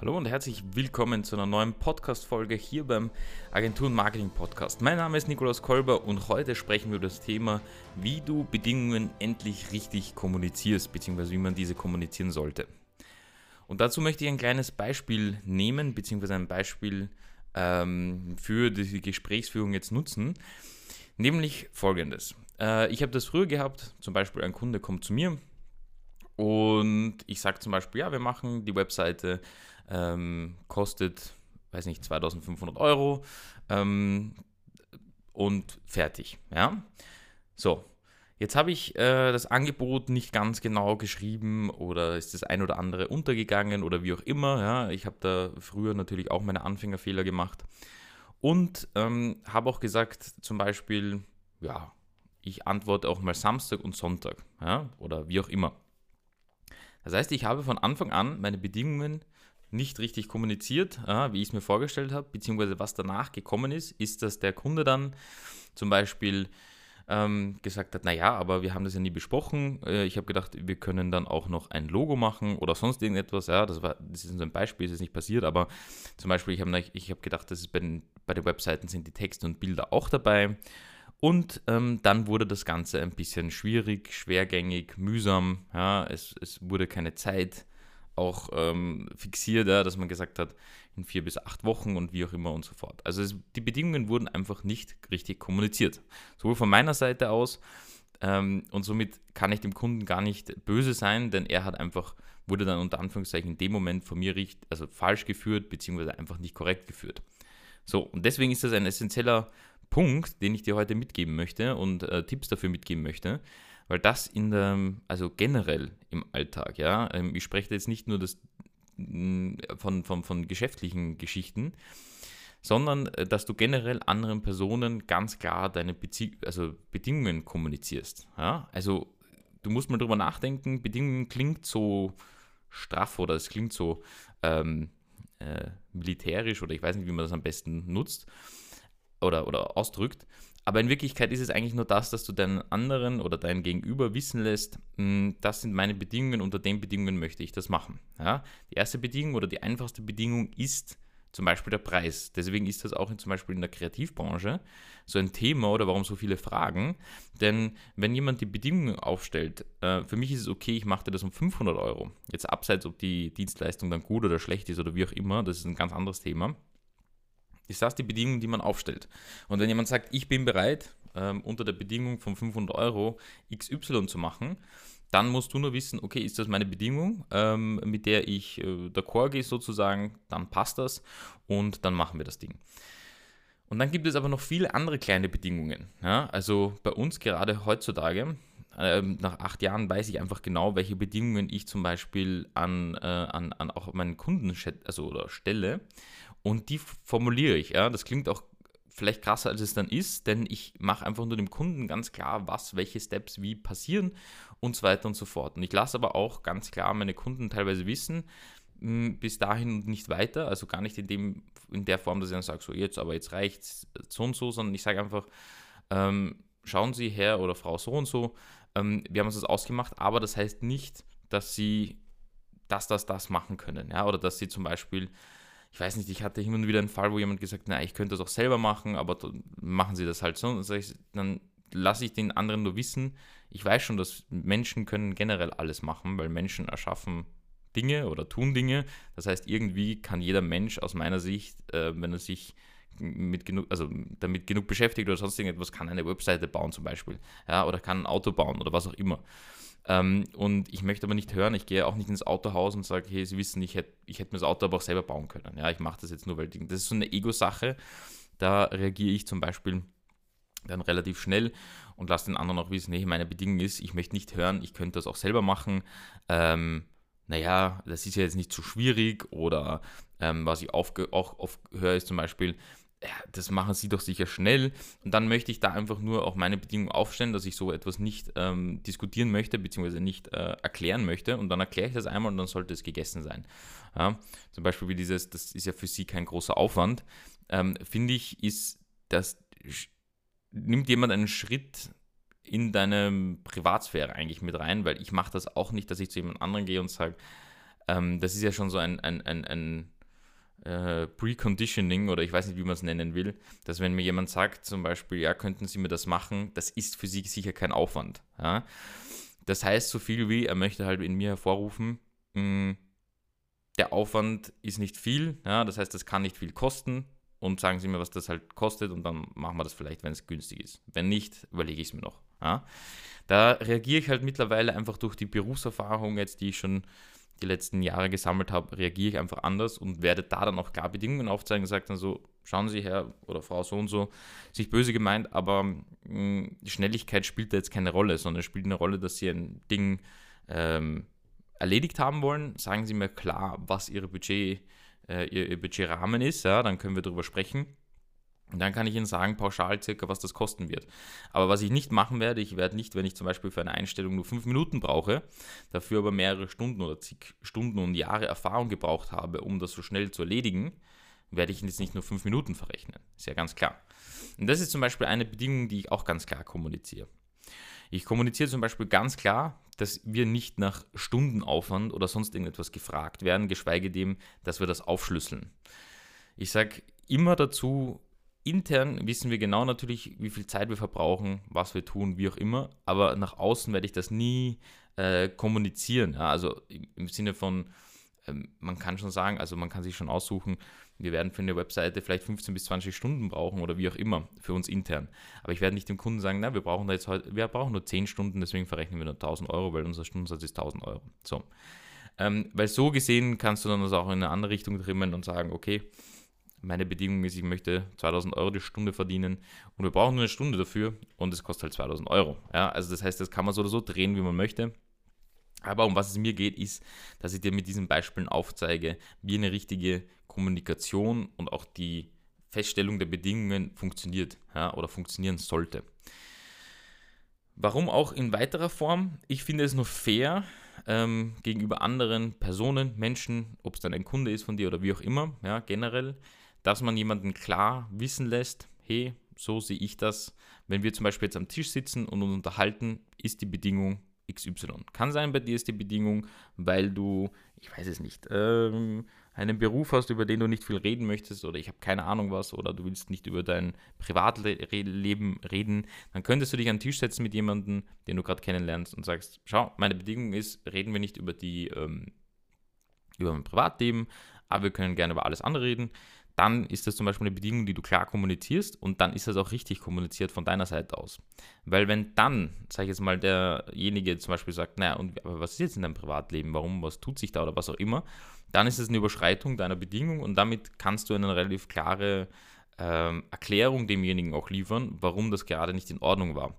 Hallo und herzlich willkommen zu einer neuen Podcast-Folge hier beim Agenturen Marketing Podcast. Mein Name ist Nikolaus Kolber und heute sprechen wir über das Thema, wie du Bedingungen endlich richtig kommunizierst, beziehungsweise wie man diese kommunizieren sollte. Und dazu möchte ich ein kleines Beispiel nehmen, beziehungsweise ein Beispiel ähm, für die Gesprächsführung jetzt nutzen, nämlich folgendes. Äh, ich habe das früher gehabt, zum Beispiel ein Kunde kommt zu mir und ich sage zum Beispiel, ja, wir machen die Webseite ähm, kostet, weiß nicht, 2500 Euro ähm, und fertig. Ja, so. Jetzt habe ich äh, das Angebot nicht ganz genau geschrieben oder ist das ein oder andere untergegangen oder wie auch immer. Ja, ich habe da früher natürlich auch meine Anfängerfehler gemacht und ähm, habe auch gesagt, zum Beispiel, ja, ich antworte auch mal Samstag und Sonntag ja, oder wie auch immer. Das heißt, ich habe von Anfang an meine Bedingungen nicht richtig kommuniziert, wie ich es mir vorgestellt habe, beziehungsweise was danach gekommen ist, ist, dass der Kunde dann zum Beispiel ähm, gesagt hat, naja, aber wir haben das ja nie besprochen. Äh, ich habe gedacht, wir können dann auch noch ein Logo machen oder sonst irgendetwas. Ja, das, war, das ist so ein Beispiel, ist nicht passiert, aber zum Beispiel, ich habe ich hab gedacht, dass es bei den, bei den Webseiten sind die Texte und Bilder auch dabei. Und ähm, dann wurde das Ganze ein bisschen schwierig, schwergängig, mühsam. Ja, es, es wurde keine Zeit auch ähm, fixiert, ja, dass man gesagt hat, in vier bis acht Wochen und wie auch immer und so fort. Also es, die Bedingungen wurden einfach nicht richtig kommuniziert. Sowohl von meiner Seite aus ähm, und somit kann ich dem Kunden gar nicht böse sein, denn er hat einfach, wurde dann unter Anführungszeichen in dem Moment von mir richtig, also falsch geführt, beziehungsweise einfach nicht korrekt geführt. So, und deswegen ist das ein essentieller Punkt, den ich dir heute mitgeben möchte und äh, Tipps dafür mitgeben möchte, weil das in der, also generell im Alltag, ja, ähm, ich spreche jetzt nicht nur das, mm, von, von, von geschäftlichen Geschichten, sondern äh, dass du generell anderen Personen ganz klar deine Bezie also Bedingungen kommunizierst. Ja? Also du musst mal drüber nachdenken, Bedingungen klingt so straff oder es klingt so ähm, äh, militärisch oder ich weiß nicht, wie man das am besten nutzt oder, oder ausdrückt. Aber in Wirklichkeit ist es eigentlich nur das, dass du deinen anderen oder deinen Gegenüber wissen lässt, hm, das sind meine Bedingungen, unter den Bedingungen möchte ich das machen. Ja? Die erste Bedingung oder die einfachste Bedingung ist zum Beispiel der Preis. Deswegen ist das auch in, zum Beispiel in der Kreativbranche so ein Thema oder warum so viele Fragen. Denn wenn jemand die Bedingungen aufstellt, äh, für mich ist es okay, ich mache dir das um 500 Euro. Jetzt abseits, ob die Dienstleistung dann gut oder schlecht ist oder wie auch immer, das ist ein ganz anderes Thema ist das die Bedingung, die man aufstellt. Und wenn jemand sagt, ich bin bereit, ähm, unter der Bedingung von 500 Euro XY zu machen, dann musst du nur wissen, okay, ist das meine Bedingung, ähm, mit der ich äh, d'accord gehe sozusagen, dann passt das und dann machen wir das Ding. Und dann gibt es aber noch viele andere kleine Bedingungen. Ja? Also bei uns gerade heutzutage, ähm, nach acht Jahren weiß ich einfach genau, welche Bedingungen ich zum Beispiel an, äh, an, an auch meinen Kunden also, oder stelle. Und die formuliere ich. Ja? Das klingt auch vielleicht krasser, als es dann ist, denn ich mache einfach nur dem Kunden ganz klar, was, welche Steps wie passieren und so weiter und so fort. Und ich lasse aber auch ganz klar meine Kunden teilweise wissen, hm, bis dahin und nicht weiter, also gar nicht in, dem, in der Form, dass ich dann sage, so jetzt, aber jetzt reicht es so und so, sondern ich sage einfach, ähm, schauen Sie Herr oder Frau so und so, ähm, wir haben uns das ausgemacht, aber das heißt nicht, dass Sie das, das, das machen können, ja, oder dass Sie zum Beispiel ich weiß nicht, ich hatte immer wieder einen Fall, wo jemand gesagt hat, na, ich könnte das auch selber machen, aber machen Sie das halt so. Und ich, dann lasse ich den anderen nur wissen, ich weiß schon, dass Menschen können generell alles machen, weil Menschen erschaffen Dinge oder tun Dinge. Das heißt, irgendwie kann jeder Mensch aus meiner Sicht, äh, wenn er sich mit genug, also damit genug beschäftigt oder sonst irgendetwas, kann eine Webseite bauen zum Beispiel. Ja, oder kann ein Auto bauen oder was auch immer. Ähm, und ich möchte aber nicht hören, ich gehe auch nicht ins Autohaus und sage, hey, Sie wissen, ich hätte ich hätt mir das Auto aber auch selber bauen können. Ja, ich mache das jetzt nur, weil das ist so eine Ego-Sache. Da reagiere ich zum Beispiel dann relativ schnell und lasse den anderen auch wissen, hey, meine Bedingung ist, ich möchte nicht hören, ich könnte das auch selber machen. Ähm, naja, das ist ja jetzt nicht so schwierig oder ähm, was ich auch oft höre, ist zum Beispiel, ja, das machen sie doch sicher schnell. Und dann möchte ich da einfach nur auch meine Bedingungen aufstellen, dass ich so etwas nicht ähm, diskutieren möchte, beziehungsweise nicht äh, erklären möchte. Und dann erkläre ich das einmal und dann sollte es gegessen sein. Ja, zum Beispiel wie dieses, das ist ja für sie kein großer Aufwand. Ähm, Finde ich, ist das, nimmt jemand einen Schritt in deine Privatsphäre eigentlich mit rein, weil ich mache das auch nicht, dass ich zu jemand anderem gehe und sage, ähm, das ist ja schon so ein, ein, ein, ein äh, Preconditioning oder ich weiß nicht, wie man es nennen will, dass wenn mir jemand sagt, zum Beispiel, ja, könnten Sie mir das machen, das ist für Sie sicher kein Aufwand. Ja? Das heißt so viel wie, er möchte halt in mir hervorrufen, mh, hm, der Aufwand ist nicht viel, ja? das heißt, das kann nicht viel kosten und sagen Sie mir, was das halt kostet und dann machen wir das vielleicht, wenn es günstig ist. Wenn nicht, überlege ich es mir noch. Ja? Da reagiere ich halt mittlerweile einfach durch die Berufserfahrung jetzt, die ich schon die letzten Jahre gesammelt habe, reagiere ich einfach anders und werde da dann auch klar Bedingungen aufzeigen und sage dann so, schauen Sie Herr oder Frau so und so, sich böse gemeint, aber mh, hm, die Schnelligkeit spielt da jetzt keine Rolle, sondern es spielt eine Rolle, dass Sie ein Ding ähm, erledigt haben wollen. Sagen Sie mir klar, was Ihre Budget, äh, Ihr, Ihr Budgetrahmen ist, ja, dann können wir darüber sprechen. Und dann kann ich Ihnen sagen, pauschal circa, was das kosten wird. Aber was ich nicht machen werde, ich werde nicht, wenn ich zum Beispiel für eine Einstellung nur fünf Minuten brauche, dafür aber mehrere Stunden oder zig Stunden und Jahre Erfahrung gebraucht habe, um das so schnell zu erledigen, werde ich jetzt nicht nur fünf Minuten verrechnen. Ist ja ganz klar. Und das ist zum Beispiel eine Bedingung, die ich auch ganz klar kommuniziere. Ich kommuniziere zum Beispiel ganz klar, dass wir nicht nach Stundenaufwand oder sonst irgendetwas gefragt werden, geschweige dem, dass wir das aufschlüsseln. Ich sage immer dazu, intern wissen wir genau natürlich, wie viel Zeit wir verbrauchen, was wir tun, wie auch immer, aber nach außen werde ich das nie äh, kommunizieren. Ja, also im Sinne von, ähm, man kann schon sagen, also man kann sich schon aussuchen, wir werden für eine Webseite vielleicht 15 bis 20 Stunden brauchen oder wie auch immer für uns intern. Aber ich werde nicht dem Kunden sagen, na, wir brauchen da jetzt heute, wir brauchen nur 10 Stunden, deswegen verrechnen wir nur 1000 Euro, weil unser Stundensatz ist 1000 Euro. So. Ähm, weil so gesehen kannst du dann das auch in eine andere Richtung trimmen und sagen, okay, meine Bedingung ist, ich möchte 2000 Euro die Stunde verdienen und wir brauchen nur eine Stunde dafür und es kostet halt 2000 Euro. Ja, also das heißt, das kann man so oder so drehen, wie man möchte. Aber um was es mir geht, ist, dass ich dir mit diesen Beispielen aufzeige, wie eine richtige Kommunikation und auch die Feststellung der Bedingungen funktioniert ja, oder funktionieren sollte. Warum auch in weiterer Form? Ich finde es nur fair ähm, gegenüber anderen Personen, Menschen, ob es dann ein Kunde ist von dir oder wie auch immer, ja, generell, dass man jemanden klar wissen lässt, hey, so sehe ich das. Wenn wir zum Beispiel jetzt am Tisch sitzen und uns unterhalten, ist die Bedingung XY. Kann sein, bei dir ist die Bedingung, weil du, ich weiß es nicht, ähm, einen Beruf hast, über den du nicht viel reden möchtest oder ich habe keine Ahnung was oder du willst nicht über dein Privatleben reden, dann könntest du dich an den Tisch setzen mit jemandem, den du gerade kennenlernst und sagst, schau, meine Bedingung ist, reden wir nicht über die, ähm, über mein Privatleben, aber wir können gerne über alles andere reden dann ist das zum Beispiel eine Bedingung, die du klar kommunizierst und dann ist das auch richtig kommuniziert von deiner Seite aus. Weil wenn dann, sage ich jetzt mal, derjenige zum Beispiel sagt, naja, und aber was ist jetzt in deinem Privatleben, warum, was tut sich da oder was auch immer, dann ist es eine Überschreitung deiner Bedingung und damit kannst du eine relativ klare ähm, Erklärung demjenigen auch liefern, warum das gerade nicht in Ordnung war.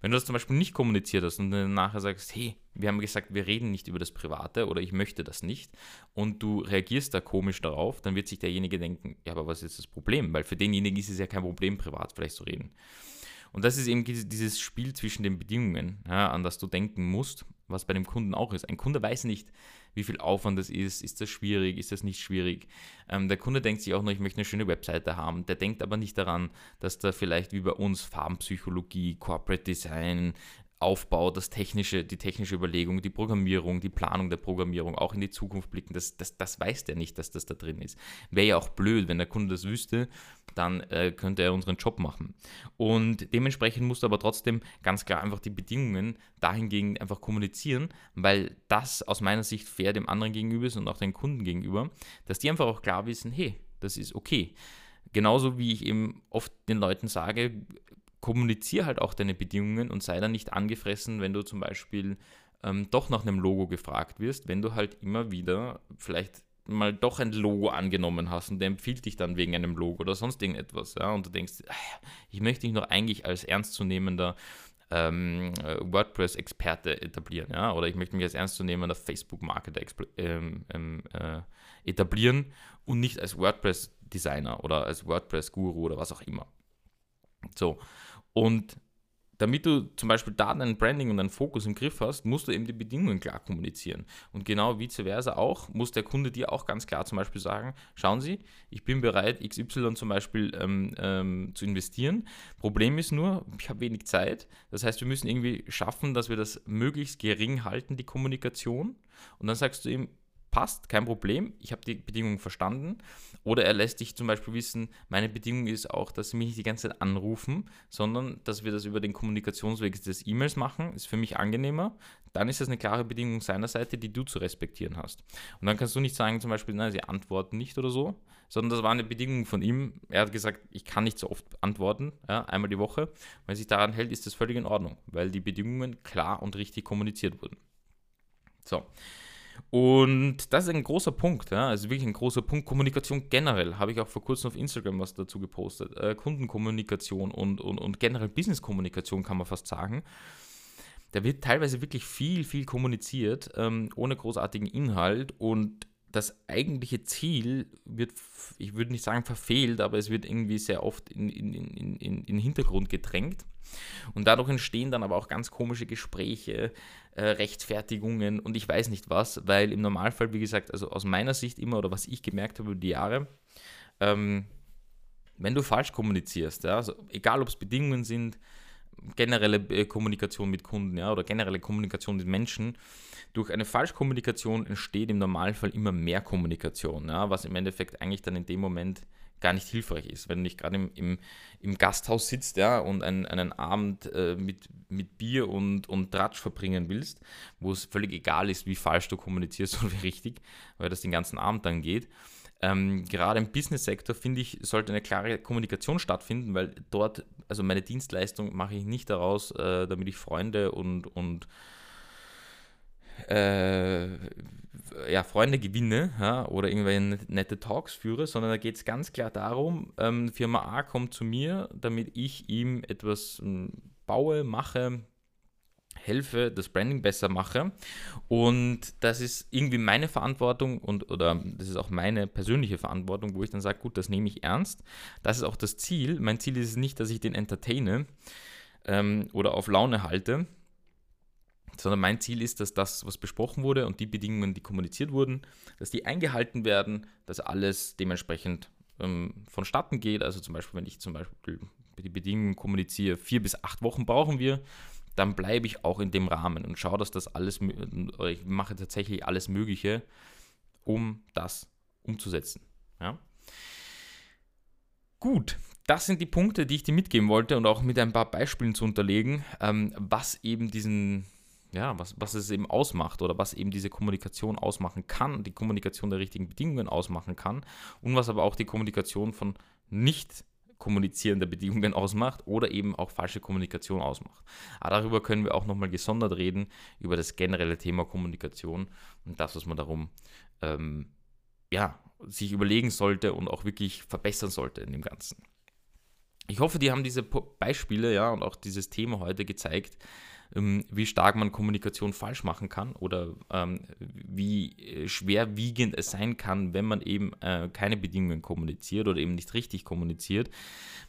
Wenn du das zum Beispiel nicht kommuniziert hast und dann nachher sagst, hey, wir haben gesagt, wir reden nicht über das Private oder ich möchte das nicht und du reagierst da komisch darauf, dann wird sich derjenige denken, ja, aber was ist das Problem? Weil für denjenigen ist es ja kein Problem, privat vielleicht zu reden. Und das ist eben dieses Spiel zwischen den Bedingungen, ja, an das du denken musst, was bei dem Kunden auch ist. Ein Kunde weiß nicht, wie viel Aufwand das ist, ist das schwierig, ist das nicht schwierig. Ähm, der Kunde denkt sich auch noch, ich möchte eine schöne Webseite haben. Der denkt aber nicht daran, dass da vielleicht wie bei uns Farbenpsychologie, Corporate Design, Aufbau, das technische, die technische Überlegung, die Programmierung, die Planung der Programmierung, auch in die Zukunft blicken, das, das, das weiß der nicht, dass das da drin ist. Wäre ja auch blöd, wenn der Kunde das wüsste, dann äh, könnte er unseren Job machen. Und dementsprechend musst du aber trotzdem ganz klar einfach die Bedingungen dahingegen einfach kommunizieren, weil das aus meiner Sicht fair dem anderen gegenüber ist und auch den Kunden gegenüber, dass die einfach auch klar wissen, hey, das ist okay. Genauso wie ich eben oft den Leuten sage, kommuniziere halt auch deine Bedingungen und sei dann nicht angefressen, wenn du zum Beispiel ähm, doch nach einem Logo gefragt wirst, wenn du halt immer wieder vielleicht mal doch ein Logo angenommen hast und der empfiehlt dich dann wegen einem Logo oder sonst irgendetwas, ja, und du denkst, ah, ich möchte dich noch eigentlich als ernstzunehmender ähm, äh, WordPress-Experte etablieren, ja, oder ich möchte mich als ernstzunehmender Facebook-Marketer ähm, ähm, äh, etablieren und nicht als WordPress-Designer oder als WordPress-Guru oder was auch immer. So, und damit du zum Beispiel da dein Branding und deinen Fokus im Griff hast, musst du eben die Bedingungen klar kommunizieren. Und genau vice versa auch, muss der Kunde dir auch ganz klar zum Beispiel sagen, schauen Sie, ich bin bereit, XY zum Beispiel ähm, ähm, zu investieren. Problem ist nur, ich habe wenig Zeit. Das heißt, wir müssen irgendwie schaffen, dass wir das möglichst gering halten, die Kommunikation. Und dann sagst du ihm, passt, kein Problem, ich habe die Bedingung verstanden. Oder er lässt dich zum Beispiel wissen, meine Bedingung ist auch, dass sie mich nicht die ganze Zeit anrufen, sondern dass wir das über den Kommunikationsweg des E-Mails machen, ist für mich angenehmer. Dann ist das eine klare Bedingung seiner Seite, die du zu respektieren hast. Und dann kannst du nicht sagen, zum Beispiel, nein, sie antworten nicht oder so, sondern das war eine Bedingung von ihm. Er hat gesagt, ich kann nicht so oft antworten, ja, einmal die Woche. Wenn sich daran hält, ist das völlig in Ordnung, weil die Bedingungen klar und richtig kommuniziert wurden. So. Und das ist ein großer Punkt, ja, also wirklich ein großer Punkt. Kommunikation generell, habe ich auch vor kurzem auf Instagram was dazu gepostet. Äh, Kundenkommunikation und, und, und generell Businesskommunikation kann man fast sagen. Da wird teilweise wirklich viel, viel kommuniziert, ähm, ohne großartigen Inhalt und das eigentliche Ziel wird, ich würde nicht sagen verfehlt, aber es wird irgendwie sehr oft in, in, in, in, den Hintergrund gedrängt. Und dadurch entstehen dann aber auch ganz komische Gespräche, äh, Rechtfertigungen und ich weiß nicht was, weil im Normalfall, wie gesagt, also aus meiner Sicht immer oder was ich gemerkt habe über die Jahre, ähm, wenn du falsch kommunizierst, ja, also egal ob es Bedingungen sind, generelle äh, Kommunikation mit Kunden ja, oder generelle Kommunikation mit Menschen, durch eine Falschkommunikation entsteht im Normalfall immer mehr Kommunikation, ja, was im Endeffekt eigentlich dann in dem Moment gar nicht hilfreich ist. Wenn du nicht gerade im, im, im, Gasthaus sitzt ja, und einen, einen Abend äh, mit, mit Bier und, und Tratsch verbringen willst, wo es völlig egal ist, wie falsch du kommunizierst und wie richtig, weil das den ganzen Abend dann geht. Ähm, gerade im Business-Sektor, finde ich, sollte eine klare Kommunikation stattfinden, weil dort, also meine Dienstleistung mache ich nicht daraus, äh, damit ich Freunde und, und äh, ja, Freunde gewinne ja, oder irgendwelche nette Talks führe, sondern da geht es ganz klar darum, ähm, Firma A kommt zu mir, damit ich ihm etwas ähm, baue, mache, helfe, das Branding besser mache. Und das ist irgendwie meine Verantwortung und oder das ist auch meine persönliche Verantwortung, wo ich dann sage, gut, das nehme ich ernst. Das ist auch das Ziel. Mein Ziel ist nicht, dass ich den entertaine ähm, oder auf Laune halte, sondern mein Ziel ist, dass das, was besprochen wurde und die Bedingungen, die kommuniziert wurden, dass die eingehalten werden, dass alles dementsprechend ähm, vonstatten geht. Also zum Beispiel, wenn ich zum Beispiel die Bedingungen kommuniziere, vier bis acht Wochen brauchen wir, dann bleibe ich auch in dem Rahmen und schaue, dass das alles, ich mache tatsächlich alles Mögliche, um das umzusetzen. Ja? Gut, das sind die Punkte, die ich dir mitgeben wollte und auch mit ein paar Beispielen zu unterlegen, ähm, was eben diesen ja, was, was es eben ausmacht oder was eben diese Kommunikation ausmachen kann, die Kommunikation der richtigen Bedingungen ausmachen kann und was aber auch die Kommunikation von nicht kommunizierender Bedingungen ausmacht oder eben auch falsche Kommunikation ausmacht. Aber darüber können wir auch nochmal gesondert reden, über das generelle Thema Kommunikation und das, was man darum ähm, ja, sich überlegen sollte und auch wirklich verbessern sollte in dem Ganzen. Ich hoffe, die haben diese Beispiele ja, und auch dieses Thema heute gezeigt, wie stark man Kommunikation falsch machen kann oder ähm, wie äh, schwerwiegend es sein kann, wenn man eben äh, keine Bedingungen kommuniziert oder eben nicht richtig kommuniziert,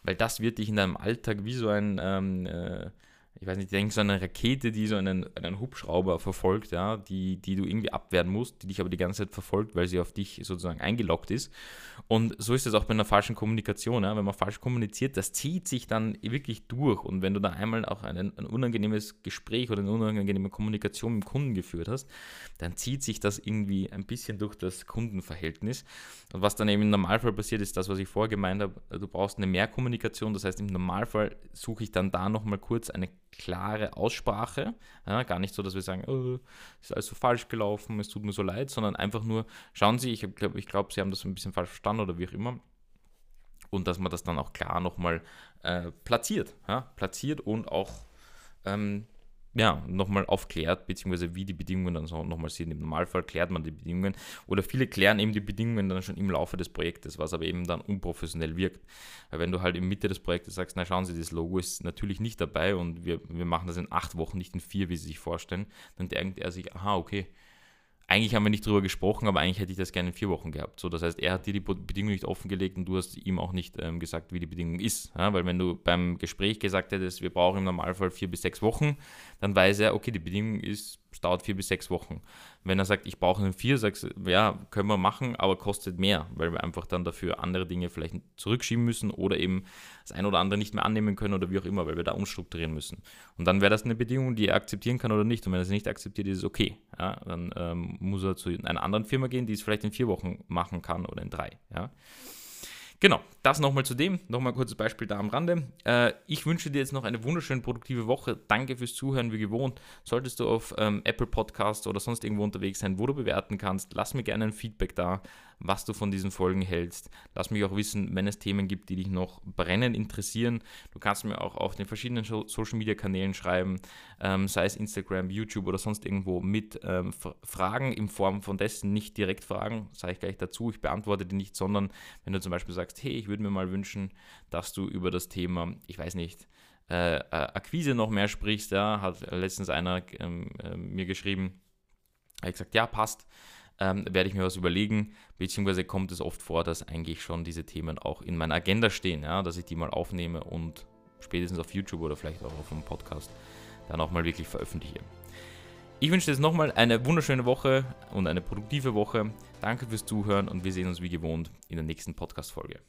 weil das wird dich in deinem Alltag wie so ein ähm, äh, ich weiß nicht, ich denke so eine Rakete, die so einen, einen Hubschrauber verfolgt, ja, die, die du irgendwie abwehren musst, die dich aber die ganze Zeit verfolgt, weil sie auf dich sozusagen eingeloggt ist. Und so ist es auch bei einer falschen Kommunikation. Ja. Wenn man falsch kommuniziert, das zieht sich dann wirklich durch. Und wenn du da einmal auch ein, ein unangenehmes Gespräch oder eine unangenehme Kommunikation mit dem Kunden geführt hast, dann zieht sich das irgendwie ein bisschen durch das Kundenverhältnis. Und was dann eben im Normalfall passiert, ist das, was ich vorher gemeint habe, du brauchst eine Mehrkommunikation. Das heißt, im Normalfall suche ich dann da nochmal kurz eine klare Aussprache. Ja, gar nicht so, dass wir sagen, oh, ist alles so falsch gelaufen, es tut mir so leid, sondern einfach nur, schauen Sie, ich glaube, ich glaub, Sie haben das ein bisschen falsch verstanden oder wie auch immer. Und dass man das dann auch klar nochmal äh, platziert. Ja, platziert und auch ähm, ja, nochmal aufklärt, beziehungsweise wie die Bedingungen dann so nochmal sind. Im Normalfall klärt man die Bedingungen oder viele klären eben die Bedingungen dann schon im Laufe des Projektes, was aber eben dann unprofessionell wirkt. Weil wenn du halt in Mitte des Projektes sagst, na schauen Sie, das Logo ist natürlich nicht dabei und wir, wir machen das in acht Wochen, nicht in vier, wie Sie sich vorstellen, dann denkt er sich, aha, okay, eigentlich haben wir nicht drüber gesprochen, aber eigentlich hätte ich das gerne in vier Wochen gehabt. So, das heißt, er hat dir die Bedingung nicht offengelegt und du hast ihm auch nicht ähm, gesagt, wie die Bedingung ist. Ja? Weil wenn du beim Gespräch gesagt hättest, wir brauchen im Normalfall vier bis sechs Wochen, dann weiß er, okay, die Bedingung ist es dauert vier bis sechs Wochen. Wenn er sagt, ich brauche einen vier, sagst du, ja, können wir machen, aber kostet mehr, weil wir einfach dann dafür andere Dinge vielleicht zurückschieben müssen oder eben das ein oder andere nicht mehr annehmen können oder wie auch immer, weil wir da umstrukturieren müssen. Und dann wäre das eine Bedingung, die er akzeptieren kann oder nicht. Und wenn er es nicht akzeptiert, ist es okay. Ja, dann ähm, muss er zu einer anderen Firma gehen, die es vielleicht in vier Wochen machen kann oder in drei. Ja. Genau, das nochmal zu dem. Nochmal ein kurzes Beispiel da am Rande. Äh, ich wünsche dir jetzt noch eine wunderschöne, produktive Woche. Danke fürs Zuhören, wie gewohnt. Solltest du auf ähm, Apple Podcast oder sonst irgendwo unterwegs sein, wo du bewerten kannst, lass mir gerne ein Feedback da was du von diesen Folgen hältst. Lass mich auch wissen, wenn es Themen gibt, die dich noch brennend interessieren. Du kannst mir auch auf den verschiedenen Social Media Kanälen schreiben, ähm, sei es Instagram, YouTube oder sonst irgendwo mit ähm, Fragen in Form von dessen, nicht direkt Fragen, sage ich gleich dazu. Ich beantworte die nicht, sondern wenn du zum Beispiel sagst, hey, ich würde mir mal wünschen, dass du über das Thema, ich weiß nicht, äh, Akquise noch mehr sprichst, ja, hat letztens einer ähm, äh, mir geschrieben, habe ich gesagt, ja, passt ähm, werde ich mir was überlegen, beziehungsweise kommt es oft vor, dass eigentlich schon diese Themen auch in meiner Agenda stehen, ja, dass ich die mal aufnehme und spätestens auf YouTube oder vielleicht auch auf einem Podcast dann auch mal wirklich veröffentliche. Ich wünsche dir jetzt nochmal eine wunderschöne Woche und eine produktive Woche. Danke fürs Zuhören und wir sehen uns wie gewohnt in der nächsten Podcast-Folge.